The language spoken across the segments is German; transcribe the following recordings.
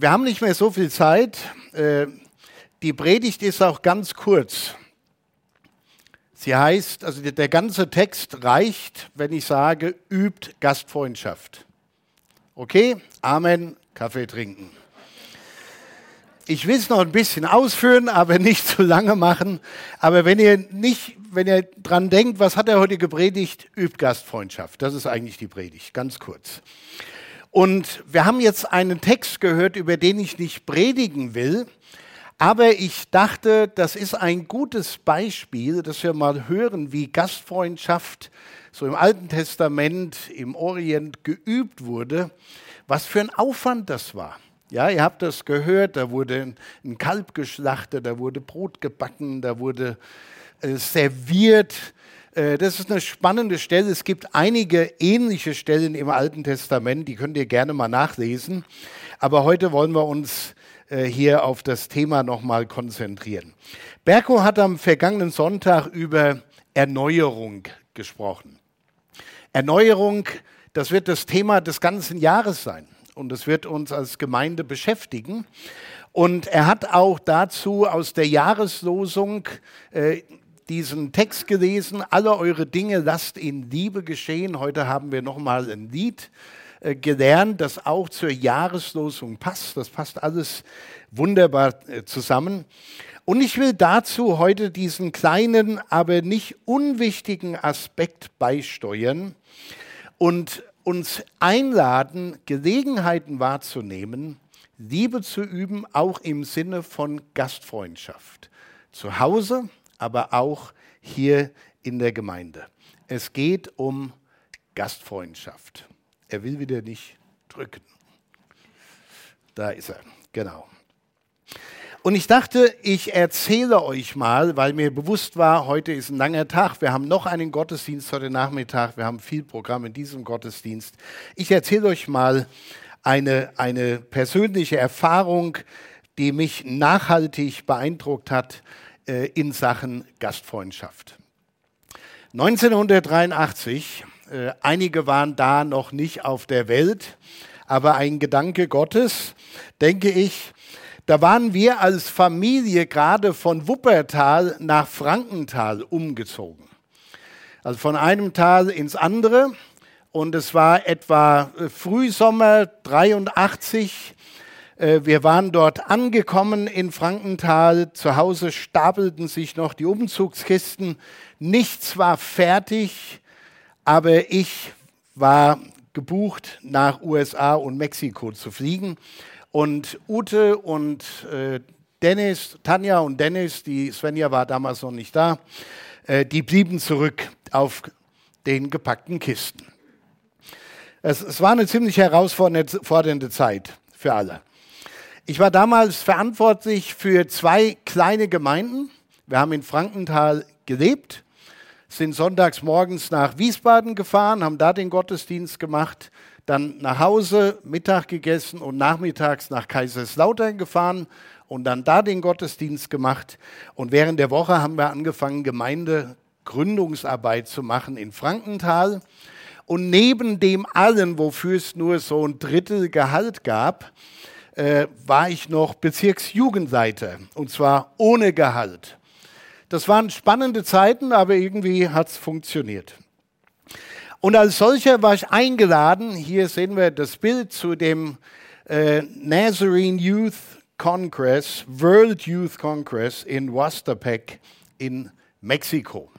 wir haben nicht mehr so viel Zeit. Äh, die Predigt ist auch ganz kurz. Sie heißt, also der ganze Text reicht, wenn ich sage, übt Gastfreundschaft. Okay? Amen, Kaffee trinken. Ich will es noch ein bisschen ausführen, aber nicht zu lange machen. Aber wenn ihr nicht, wenn ihr dran denkt, was hat er heute gepredigt? Übt Gastfreundschaft. Das ist eigentlich die Predigt, ganz kurz. Und wir haben jetzt einen Text gehört, über den ich nicht predigen will, aber ich dachte, das ist ein gutes Beispiel, dass wir mal hören, wie Gastfreundschaft so im Alten Testament, im Orient geübt wurde, was für ein Aufwand das war. Ja, ihr habt das gehört, da wurde ein Kalb geschlachtet, da wurde Brot gebacken, da wurde äh, serviert, das ist eine spannende Stelle. Es gibt einige ähnliche Stellen im Alten Testament, die könnt ihr gerne mal nachlesen. Aber heute wollen wir uns äh, hier auf das Thema nochmal konzentrieren. Berko hat am vergangenen Sonntag über Erneuerung gesprochen. Erneuerung, das wird das Thema des ganzen Jahres sein und es wird uns als Gemeinde beschäftigen. Und er hat auch dazu aus der Jahreslosung äh, diesen Text gelesen, alle eure Dinge lasst in Liebe geschehen. Heute haben wir nochmal ein Lied äh, gelernt, das auch zur Jahreslosung passt. Das passt alles wunderbar äh, zusammen. Und ich will dazu heute diesen kleinen, aber nicht unwichtigen Aspekt beisteuern und uns einladen, Gelegenheiten wahrzunehmen, Liebe zu üben, auch im Sinne von Gastfreundschaft. Zu Hause, aber auch hier in der Gemeinde. Es geht um Gastfreundschaft. Er will wieder nicht drücken. Da ist er, genau. Und ich dachte, ich erzähle euch mal, weil mir bewusst war, heute ist ein langer Tag. Wir haben noch einen Gottesdienst heute Nachmittag. Wir haben viel Programm in diesem Gottesdienst. Ich erzähle euch mal eine, eine persönliche Erfahrung, die mich nachhaltig beeindruckt hat in Sachen Gastfreundschaft. 1983, äh, einige waren da noch nicht auf der Welt, aber ein Gedanke Gottes, denke ich, da waren wir als Familie gerade von Wuppertal nach Frankenthal umgezogen. Also von einem Tal ins andere. Und es war etwa äh, Frühsommer 83 äh, wir waren dort angekommen in Frankenthal. Zu Hause stapelten sich noch die Umzugskisten. Nichts war fertig, aber ich war gebucht, nach USA und Mexiko zu fliegen. Und Ute und äh, Dennis, Tanja und Dennis, die Svenja war damals noch nicht da, äh, die blieben zurück auf den gepackten Kisten. Es, es war eine ziemlich herausfordernde Zeit für alle. Ich war damals verantwortlich für zwei kleine Gemeinden. Wir haben in Frankenthal gelebt, sind sonntags morgens nach Wiesbaden gefahren, haben da den Gottesdienst gemacht, dann nach Hause, Mittag gegessen und nachmittags nach Kaiserslautern gefahren und dann da den Gottesdienst gemacht. Und während der Woche haben wir angefangen, Gemeindegründungsarbeit zu machen in Frankenthal. Und neben dem allen, wofür es nur so ein Drittel Gehalt gab, äh, war ich noch Bezirksjugendleiter und zwar ohne Gehalt. Das waren spannende Zeiten, aber irgendwie hat es funktioniert. Und als solcher war ich eingeladen, hier sehen wir das Bild zu dem äh, Nazarene Youth Congress, World Youth Congress in Wastapek in Mexiko.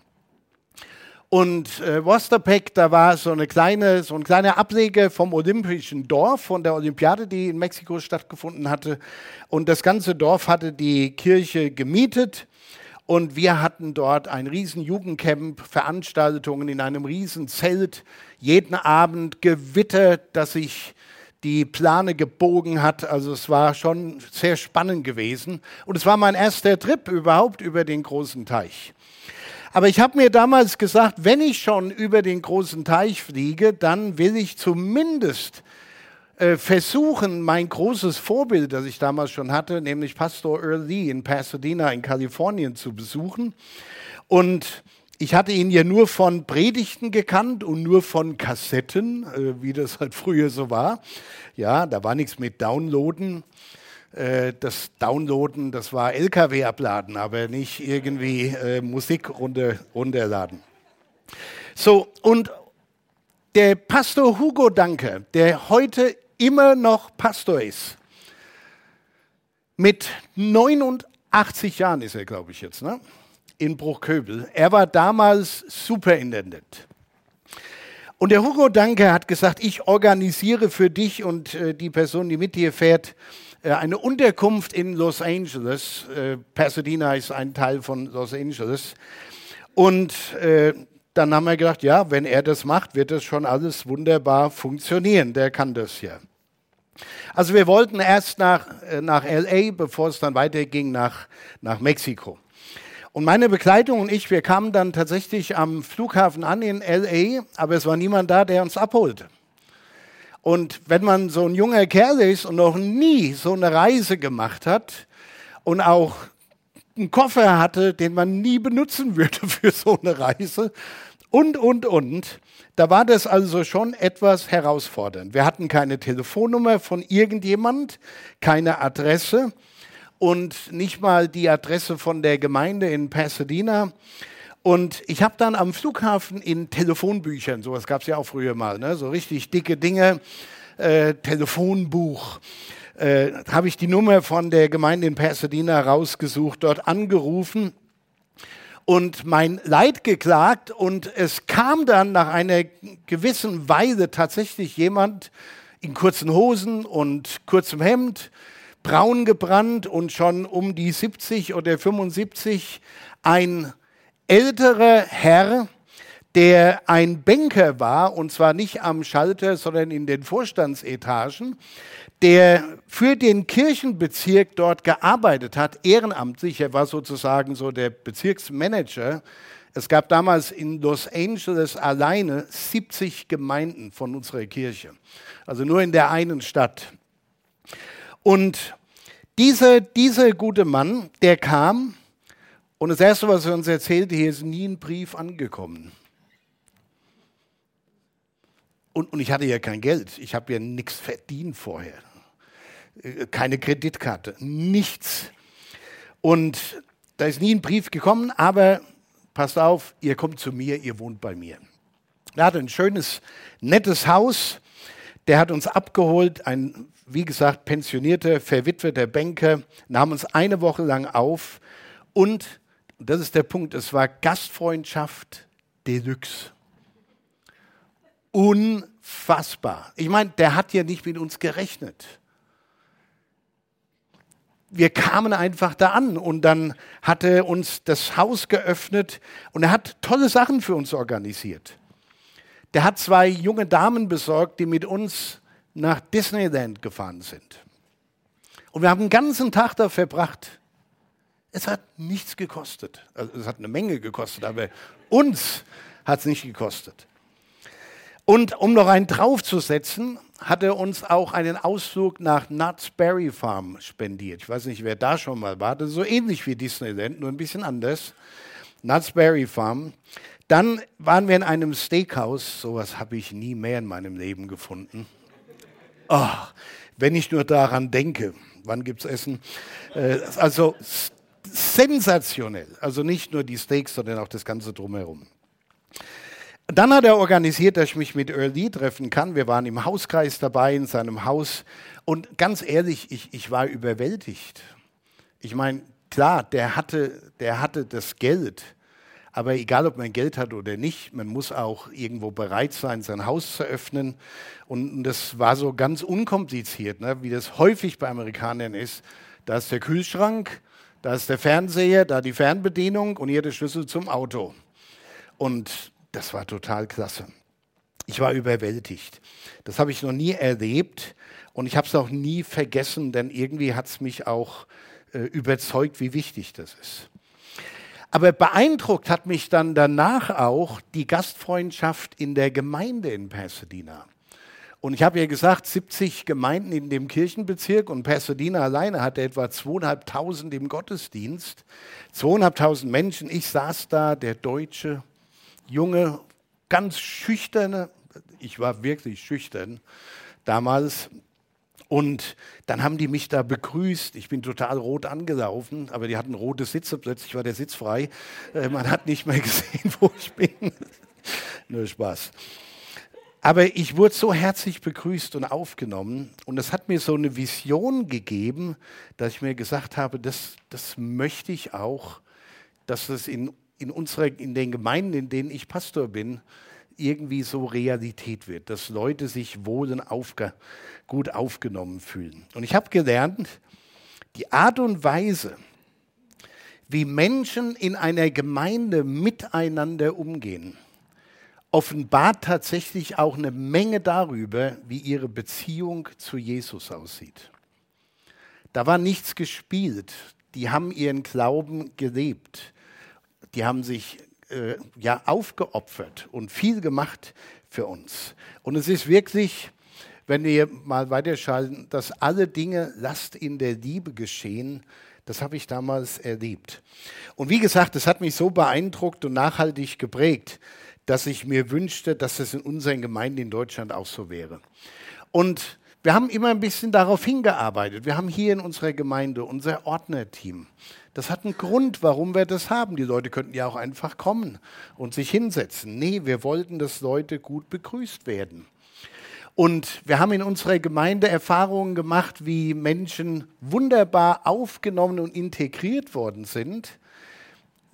Und äh, Wostapek, da war so, eine kleine, so ein kleiner Ableger vom olympischen Dorf, von der Olympiade, die in Mexiko stattgefunden hatte. Und das ganze Dorf hatte die Kirche gemietet. Und wir hatten dort ein riesen Jugendcamp, Veranstaltungen in einem riesen Zelt, jeden Abend gewittert, dass sich die Plane gebogen hat. Also es war schon sehr spannend gewesen. Und es war mein erster Trip überhaupt über den großen Teich. Aber ich habe mir damals gesagt, wenn ich schon über den großen Teich fliege, dann will ich zumindest äh, versuchen, mein großes Vorbild, das ich damals schon hatte, nämlich Pastor Earl Lee in Pasadena in Kalifornien zu besuchen. Und ich hatte ihn ja nur von Predigten gekannt und nur von Kassetten, äh, wie das halt früher so war. Ja, da war nichts mit Downloaden. Äh, das Downloaden, das war LKW abladen, aber nicht irgendwie äh, Musik runter, runterladen. So, und der Pastor Hugo Danke, der heute immer noch Pastor ist, mit 89 Jahren ist er, glaube ich, jetzt, ne? in Bruchköbel. Er war damals Superintendent. Und der Hugo Danke hat gesagt, ich organisiere für dich und äh, die Person, die mit dir fährt, äh, eine Unterkunft in Los Angeles. Äh, Pasadena ist ein Teil von Los Angeles. Und äh, dann haben wir gedacht, ja, wenn er das macht, wird das schon alles wunderbar funktionieren. Der kann das ja. Also wir wollten erst nach, nach LA, bevor es dann weiterging nach, nach Mexiko. Und meine Begleitung und ich, wir kamen dann tatsächlich am Flughafen an in LA, aber es war niemand da, der uns abholte. Und wenn man so ein junger Kerl ist und noch nie so eine Reise gemacht hat und auch einen Koffer hatte, den man nie benutzen würde für so eine Reise und, und, und, da war das also schon etwas herausfordernd. Wir hatten keine Telefonnummer von irgendjemand, keine Adresse und nicht mal die Adresse von der Gemeinde in Pasadena. Und ich habe dann am Flughafen in Telefonbüchern, sowas gab es ja auch früher mal, ne, so richtig dicke Dinge, äh, Telefonbuch, äh, habe ich die Nummer von der Gemeinde in Pasadena rausgesucht, dort angerufen und mein Leid geklagt. Und es kam dann nach einer gewissen Weile tatsächlich jemand in kurzen Hosen und kurzem Hemd, braun gebrannt und schon um die 70 oder 75, ein älterer Herr, der ein Banker war, und zwar nicht am Schalter, sondern in den Vorstandsetagen, der für den Kirchenbezirk dort gearbeitet hat, ehrenamtlich. Er war sozusagen so der Bezirksmanager. Es gab damals in Los Angeles alleine 70 Gemeinden von unserer Kirche, also nur in der einen Stadt. Und dieser, dieser gute Mann, der kam und das Erste, was er uns erzählte, hier ist nie ein Brief angekommen. Und, und ich hatte ja kein Geld. Ich habe ja nichts verdient vorher. Äh, keine Kreditkarte, nichts. Und da ist nie ein Brief gekommen, aber passt auf, ihr kommt zu mir, ihr wohnt bei mir. Er hatte ein schönes, nettes Haus. Der hat uns abgeholt, ein, wie gesagt, pensionierter, verwitweter Banker, nahm uns eine Woche lang auf und und das ist der Punkt, es war Gastfreundschaft Deluxe. Unfassbar. Ich meine, der hat ja nicht mit uns gerechnet. Wir kamen einfach da an und dann hat er uns das Haus geöffnet und er hat tolle Sachen für uns organisiert. Der hat zwei junge Damen besorgt, die mit uns nach Disneyland gefahren sind. Und wir haben den ganzen Tag da verbracht. Es hat nichts gekostet. Also es hat eine Menge gekostet, aber uns hat es nicht gekostet. Und um noch einen draufzusetzen, hat er uns auch einen Ausflug nach Nuts Berry Farm spendiert. Ich weiß nicht, wer da schon mal war. Das ist so ähnlich wie Disneyland, nur ein bisschen anders. Nuts Berry Farm. Dann waren wir in einem Steakhouse. Sowas habe ich nie mehr in meinem Leben gefunden. Oh, wenn ich nur daran denke, wann gibt es Essen? Äh, also sensationell. Also nicht nur die Steaks, sondern auch das Ganze drumherum. Dann hat er organisiert, dass ich mich mit Earl Lee treffen kann. Wir waren im Hauskreis dabei, in seinem Haus. Und ganz ehrlich, ich, ich war überwältigt. Ich meine, klar, der hatte, der hatte das Geld. Aber egal, ob man Geld hat oder nicht, man muss auch irgendwo bereit sein, sein Haus zu öffnen. Und das war so ganz unkompliziert, ne? wie das häufig bei Amerikanern ist. Da ist der Kühlschrank, da ist der Fernseher, da die Fernbedienung und hier der Schlüssel zum Auto. Und das war total klasse. Ich war überwältigt. Das habe ich noch nie erlebt und ich habe es auch nie vergessen, denn irgendwie hat es mich auch äh, überzeugt, wie wichtig das ist. Aber beeindruckt hat mich dann danach auch die Gastfreundschaft in der Gemeinde in Pasadena. Und ich habe ja gesagt, 70 Gemeinden in dem Kirchenbezirk und Pasadena alleine hatte etwa zweieinhalbtausend im Gottesdienst. Zweieinhalbtausend Menschen. Ich saß da, der deutsche, junge, ganz schüchterne, ich war wirklich schüchtern damals. Und dann haben die mich da begrüßt. Ich bin total rot angelaufen, aber die hatten rote Sitze. Plötzlich war der Sitz frei. Äh, man hat nicht mehr gesehen, wo ich bin. Nur Spaß. Aber ich wurde so herzlich begrüßt und aufgenommen und es hat mir so eine Vision gegeben, dass ich mir gesagt habe, das, das möchte ich auch, dass es in, in, unserer, in den Gemeinden, in denen ich Pastor bin, irgendwie so Realität wird, dass Leute sich wohl und aufge, gut aufgenommen fühlen. Und ich habe gelernt, die Art und Weise, wie Menschen in einer Gemeinde miteinander umgehen, offenbart tatsächlich auch eine Menge darüber, wie ihre Beziehung zu Jesus aussieht. Da war nichts gespielt. Die haben ihren Glauben gelebt. Die haben sich äh, ja aufgeopfert und viel gemacht für uns. Und es ist wirklich, wenn wir mal weiterschalten, dass alle Dinge lasst in der Liebe geschehen. Das habe ich damals erlebt. Und wie gesagt, es hat mich so beeindruckt und nachhaltig geprägt, dass ich mir wünschte, dass es in unseren Gemeinden in Deutschland auch so wäre. Und wir haben immer ein bisschen darauf hingearbeitet. Wir haben hier in unserer Gemeinde unser Ordnerteam. Das hat einen Grund, warum wir das haben. Die Leute könnten ja auch einfach kommen und sich hinsetzen. Nee, wir wollten, dass Leute gut begrüßt werden. Und wir haben in unserer Gemeinde Erfahrungen gemacht, wie Menschen wunderbar aufgenommen und integriert worden sind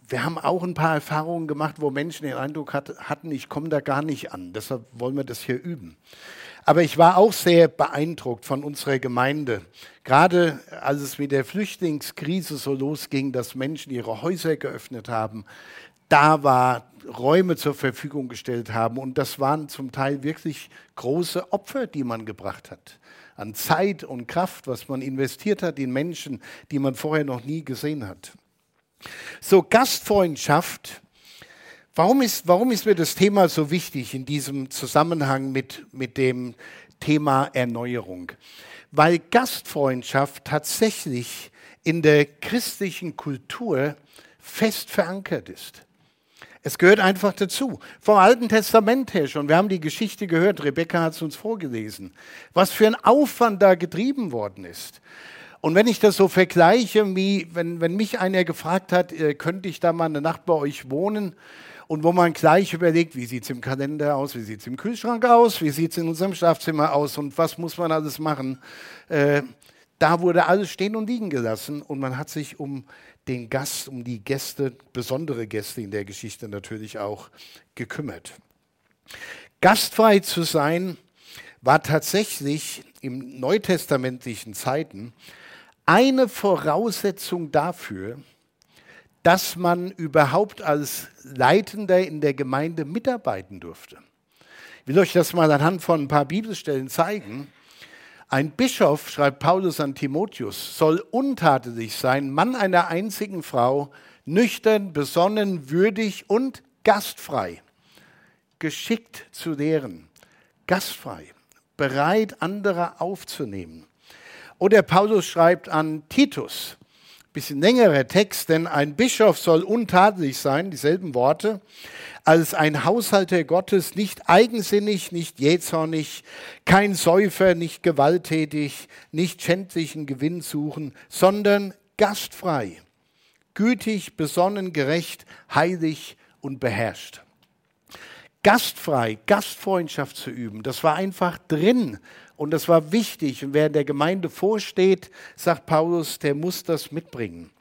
wir haben auch ein paar Erfahrungen gemacht, wo Menschen den Eindruck hat, hatten, ich komme da gar nicht an. Deshalb wollen wir das hier üben. Aber ich war auch sehr beeindruckt von unserer Gemeinde. Gerade als es mit der Flüchtlingskrise so losging, dass Menschen ihre Häuser geöffnet haben, da war Räume zur Verfügung gestellt haben. Und das waren zum Teil wirklich große Opfer, die man gebracht hat. An Zeit und Kraft, was man investiert hat in Menschen, die man vorher noch nie gesehen hat. So, Gastfreundschaft. Warum ist, warum ist mir das Thema so wichtig in diesem Zusammenhang mit, mit dem Thema Erneuerung? Weil Gastfreundschaft tatsächlich in der christlichen Kultur fest verankert ist. Es gehört einfach dazu. Vom Alten Testament her schon. Wir haben die Geschichte gehört. Rebecca hat es uns vorgelesen. Was für ein Aufwand da getrieben worden ist. Und wenn ich das so vergleiche, wie wenn, wenn mich einer gefragt hat, äh, könnte ich da mal eine Nacht bei euch wohnen? Und wo man gleich überlegt, wie sieht es im Kalender aus, wie sieht es im Kühlschrank aus, wie sieht es in unserem Schlafzimmer aus und was muss man alles machen. Äh, da wurde alles stehen und liegen gelassen und man hat sich um den Gast, um die Gäste, besondere Gäste in der Geschichte natürlich auch gekümmert. Gastfrei zu sein war tatsächlich im neutestamentlichen Zeiten eine Voraussetzung dafür, dass man überhaupt als Leitender in der Gemeinde mitarbeiten durfte. Ich will euch das mal anhand von ein paar Bibelstellen zeigen. Ein Bischof, schreibt Paulus an Timotheus, soll untadelig sein, Mann einer einzigen Frau, nüchtern, besonnen, würdig und gastfrei, geschickt zu lehren, gastfrei, bereit, andere aufzunehmen. Oder Paulus schreibt an Titus, bisschen längerer Text, denn ein Bischof soll untadelig sein, dieselben Worte, als ein Haushalter Gottes, nicht eigensinnig, nicht jähzornig, kein Säufer, nicht gewalttätig, nicht schändlichen Gewinn suchen, sondern gastfrei, gütig, besonnen, gerecht, heilig und beherrscht. Gastfrei, Gastfreundschaft zu üben, das war einfach drin und das war wichtig. Und wer in der Gemeinde vorsteht, sagt Paulus, der muss das mitbringen.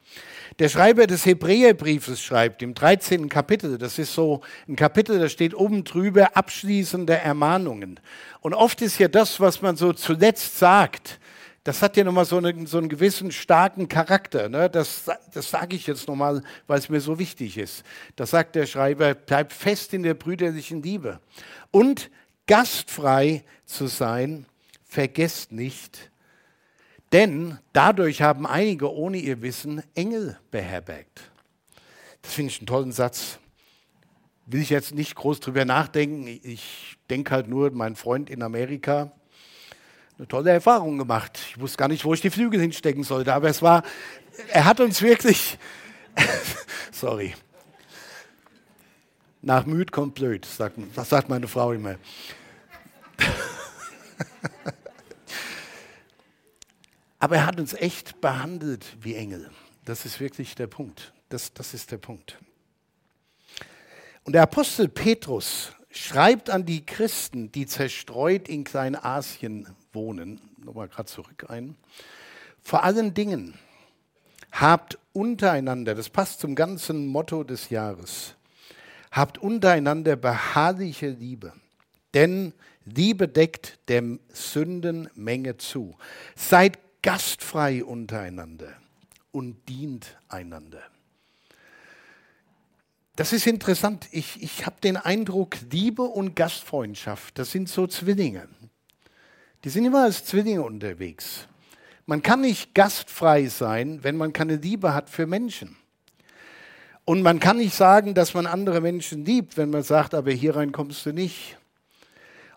Der Schreiber des Hebräerbriefes schreibt im 13. Kapitel, das ist so ein Kapitel, da steht oben drüber abschließende Ermahnungen. Und oft ist ja das, was man so zuletzt sagt, das hat ja nochmal so, eine, so einen gewissen starken Charakter. Ne? Das, das sage ich jetzt nochmal, weil es mir so wichtig ist. Da sagt der Schreiber, bleib fest in der brüderlichen Liebe. Und gastfrei zu sein vergesst nicht, denn dadurch haben einige ohne ihr Wissen Engel beherbergt. Das finde ich einen tollen Satz. will ich jetzt nicht groß drüber nachdenken. Ich denke halt nur, mein Freund in Amerika, eine tolle Erfahrung gemacht. Ich wusste gar nicht, wo ich die Flügel hinstecken sollte, aber es war, er hat uns wirklich, sorry, nach müd kommt blöd, sagt, das sagt meine Frau immer. aber er hat uns echt behandelt wie Engel. Das ist wirklich der Punkt. Das, das ist der Punkt. Und der Apostel Petrus schreibt an die Christen, die zerstreut in Kleinasien wohnen, nochmal gerade zurück ein, vor allen Dingen habt untereinander, das passt zum ganzen Motto des Jahres, habt untereinander beharrliche Liebe, denn Liebe deckt der Sündenmenge zu. Seid gastfrei untereinander und dient einander. Das ist interessant. Ich, ich habe den Eindruck, Liebe und Gastfreundschaft, das sind so Zwillinge. Die sind immer als Zwillinge unterwegs. Man kann nicht gastfrei sein, wenn man keine Liebe hat für Menschen. Und man kann nicht sagen, dass man andere Menschen liebt, wenn man sagt, aber hier rein kommst du nicht.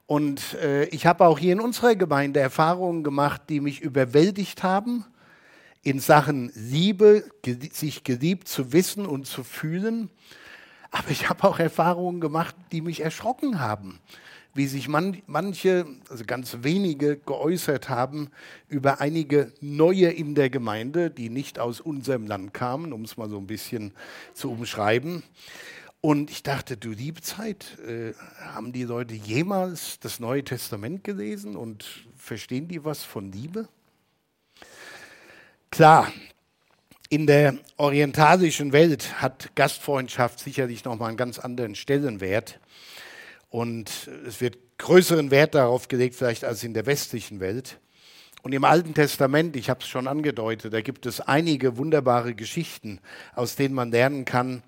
Und äh, ich habe auch hier in unserer Gemeinde Erfahrungen gemacht, die mich überwältigt haben in Sachen Liebe, sich geliebt zu wissen und zu fühlen. Aber ich habe auch Erfahrungen gemacht, die mich erschrocken haben, wie sich man, manche, also ganz wenige, geäußert haben über einige Neue in der Gemeinde, die nicht aus unserem Land kamen, um es mal so ein bisschen zu umschreiben. Und ich dachte, du liebe Zeit, äh, haben die Leute jemals das Neue Testament gelesen und verstehen die was von Liebe? Klar, in der orientalischen Welt hat Gastfreundschaft sicherlich nochmal einen ganz anderen Stellenwert. Und es wird größeren Wert darauf gelegt, vielleicht als in der westlichen Welt. Und im Alten Testament, ich habe es schon angedeutet, da gibt es einige wunderbare Geschichten, aus denen man lernen kann,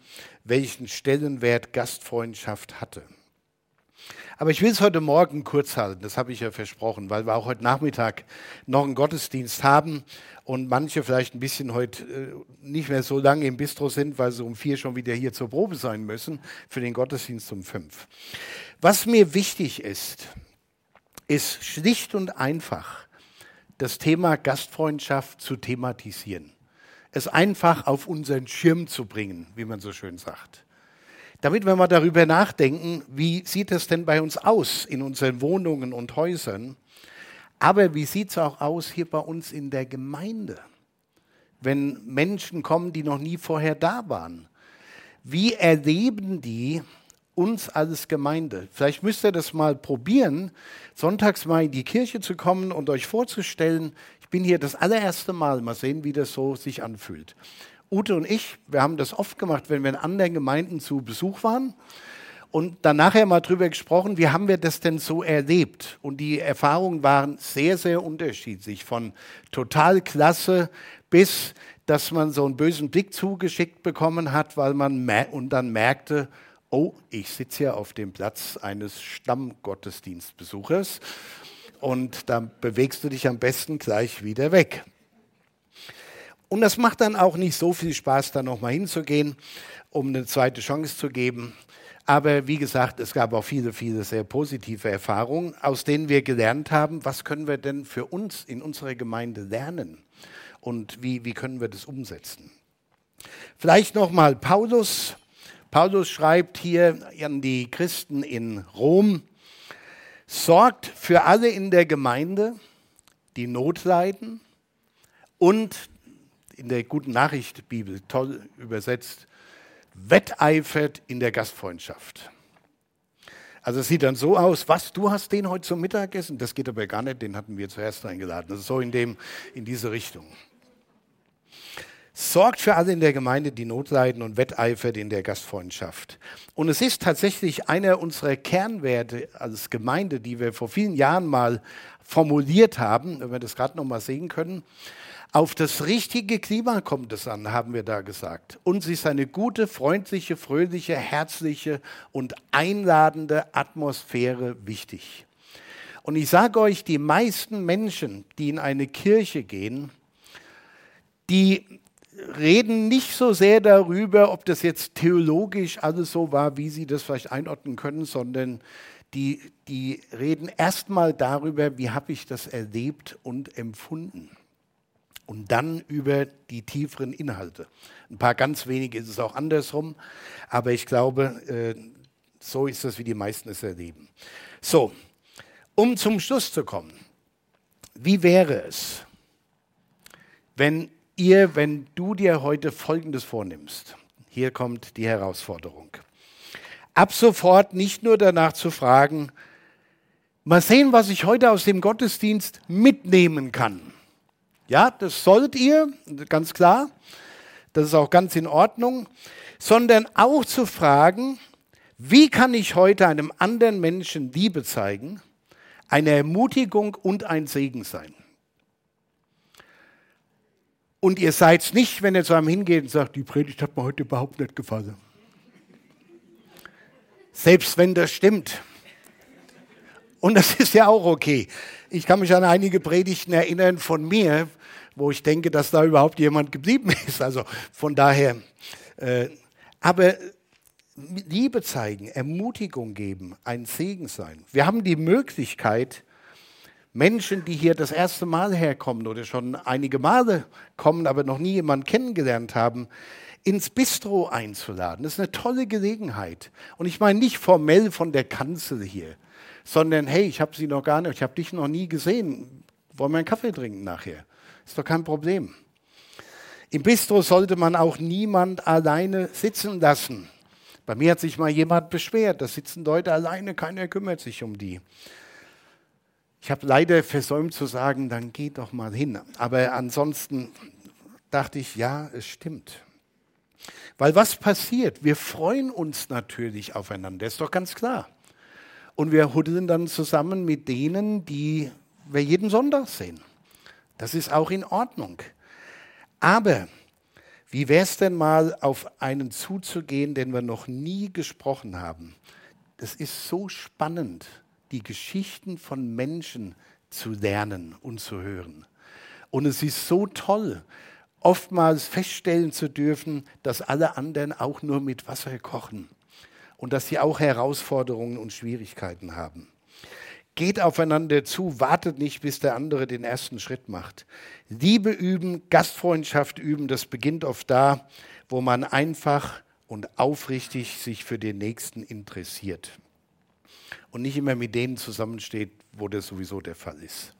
welchen Stellenwert Gastfreundschaft hatte. Aber ich will es heute Morgen kurz halten, das habe ich ja versprochen, weil wir auch heute Nachmittag noch einen Gottesdienst haben und manche vielleicht ein bisschen heute äh, nicht mehr so lange im Bistro sind, weil sie um vier schon wieder hier zur Probe sein müssen für den Gottesdienst um fünf. Was mir wichtig ist, ist schlicht und einfach das Thema Gastfreundschaft zu thematisieren. Es einfach auf unseren Schirm zu bringen, wie man so schön sagt damit wir mal darüber nachdenken, wie sieht es denn bei uns aus in unseren Wohnungen und Häusern, aber wie sieht es auch aus hier bei uns in der Gemeinde, wenn Menschen kommen, die noch nie vorher da waren. Wie erleben die uns als Gemeinde? Vielleicht müsst ihr das mal probieren, sonntags mal in die Kirche zu kommen und euch vorzustellen, ich bin hier das allererste Mal, mal sehen, wie das so sich anfühlt. Ute und ich, wir haben das oft gemacht, wenn wir in anderen Gemeinden zu Besuch waren und dann nachher mal drüber gesprochen, wie haben wir das denn so erlebt? Und die Erfahrungen waren sehr, sehr unterschiedlich, von total klasse bis, dass man so einen bösen Blick zugeschickt bekommen hat, weil man und dann merkte, oh, ich sitze hier auf dem Platz eines Stammgottesdienstbesuchers und da bewegst du dich am besten gleich wieder weg. Und das macht dann auch nicht so viel Spaß, da nochmal hinzugehen, um eine zweite Chance zu geben. Aber wie gesagt, es gab auch viele, viele sehr positive Erfahrungen, aus denen wir gelernt haben, was können wir denn für uns in unserer Gemeinde lernen und wie, wie können wir das umsetzen. Vielleicht nochmal Paulus. Paulus schreibt hier an die Christen in Rom, sorgt für alle in der Gemeinde, die Not leiden und in der Guten Nachricht Bibel, toll übersetzt, wetteifert in der Gastfreundschaft. Also es sieht dann so aus, was, du hast den heute zum Mittagessen? Das geht aber gar nicht, den hatten wir zuerst eingeladen. Das ist so in, dem, in diese Richtung. Sorgt für alle in der Gemeinde, die Not leiden und wetteifert in der Gastfreundschaft. Und es ist tatsächlich einer unserer Kernwerte als Gemeinde, die wir vor vielen Jahren mal formuliert haben, wenn wir das gerade noch mal sehen können. Auf das richtige Klima kommt es an, haben wir da gesagt. Uns ist eine gute, freundliche, fröhliche, herzliche und einladende Atmosphäre wichtig. Und ich sage euch, die meisten Menschen, die in eine Kirche gehen, die reden nicht so sehr darüber, ob das jetzt theologisch alles so war, wie sie das vielleicht einordnen können, sondern die, die reden erstmal darüber, wie habe ich das erlebt und empfunden. Und dann über die tieferen Inhalte. Ein paar ganz wenige ist es auch andersrum, aber ich glaube, äh, so ist das, wie die meisten es erleben. So, um zum Schluss zu kommen. Wie wäre es, wenn ihr, wenn du dir heute Folgendes vornimmst? Hier kommt die Herausforderung. Ab sofort nicht nur danach zu fragen, mal sehen, was ich heute aus dem Gottesdienst mitnehmen kann. Ja, das sollt ihr, ganz klar. Das ist auch ganz in Ordnung. Sondern auch zu fragen, wie kann ich heute einem anderen Menschen Liebe zeigen, eine Ermutigung und ein Segen sein? Und ihr seid nicht, wenn ihr zu einem hingeht und sagt, die Predigt hat mir heute überhaupt nicht gefallen. Selbst wenn das stimmt. Und das ist ja auch okay. Ich kann mich an einige Predigten erinnern von mir, wo ich denke, dass da überhaupt jemand geblieben ist. Also von daher. Äh, aber Liebe zeigen, Ermutigung geben, ein Segen sein. Wir haben die Möglichkeit, Menschen, die hier das erste Mal herkommen oder schon einige Male kommen, aber noch nie jemanden kennengelernt haben, ins Bistro einzuladen. Das ist eine tolle Gelegenheit. Und ich meine nicht formell von der Kanzel hier, sondern hey, ich habe sie noch gar nicht, ich habe dich noch nie gesehen. Wollen wir einen Kaffee trinken nachher? Ist doch kein Problem. Im Bistro sollte man auch niemand alleine sitzen lassen. Bei mir hat sich mal jemand beschwert, da sitzen Leute alleine, keiner kümmert sich um die. Ich habe leider versäumt zu sagen, dann geht doch mal hin. Aber ansonsten dachte ich, ja, es stimmt. Weil was passiert? Wir freuen uns natürlich aufeinander, ist doch ganz klar. Und wir huddeln dann zusammen mit denen, die wir jeden Sonntag sehen. Das ist auch in Ordnung. Aber wie wäre es denn mal, auf einen zuzugehen, den wir noch nie gesprochen haben? Das ist so spannend, die Geschichten von Menschen zu lernen und zu hören. Und es ist so toll, oftmals feststellen zu dürfen, dass alle anderen auch nur mit Wasser kochen und dass sie auch Herausforderungen und Schwierigkeiten haben. Geht aufeinander zu, wartet nicht, bis der andere den ersten Schritt macht. Liebe üben, Gastfreundschaft üben, das beginnt oft da, wo man einfach und aufrichtig sich für den Nächsten interessiert. Und nicht immer mit denen zusammensteht, wo das sowieso der Fall ist.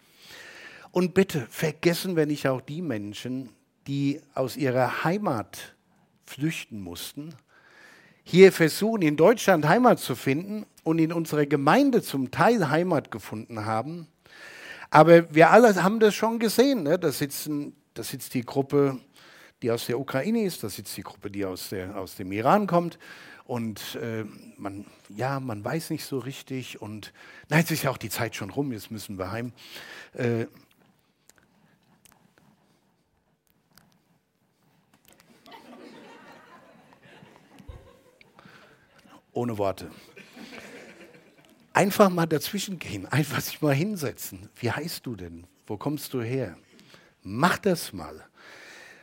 Und bitte vergessen wir nicht auch die Menschen, die aus ihrer Heimat flüchten mussten, hier versuchen, in Deutschland Heimat zu finden und in unserer Gemeinde zum Teil Heimat gefunden haben. Aber wir alle haben das schon gesehen. Ne? Da, sitzen, da sitzt die Gruppe, die aus der Ukraine ist, da sitzt die Gruppe, die aus, der, aus dem Iran kommt. Und äh, man, ja, man weiß nicht so richtig. Und nein, jetzt ist ja auch die Zeit schon rum, jetzt müssen wir heim. Äh, ohne Worte. Einfach mal dazwischen gehen, einfach sich mal hinsetzen. Wie heißt du denn? Wo kommst du her? Mach das mal.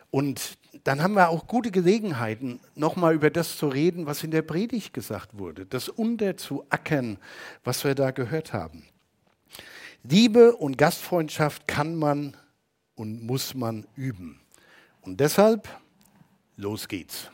Und dann haben wir auch gute Gelegenheiten, nochmal über das zu reden, was in der Predigt gesagt wurde, das unterzuackern, was wir da gehört haben. Liebe und Gastfreundschaft kann man und muss man üben. Und deshalb, los geht's.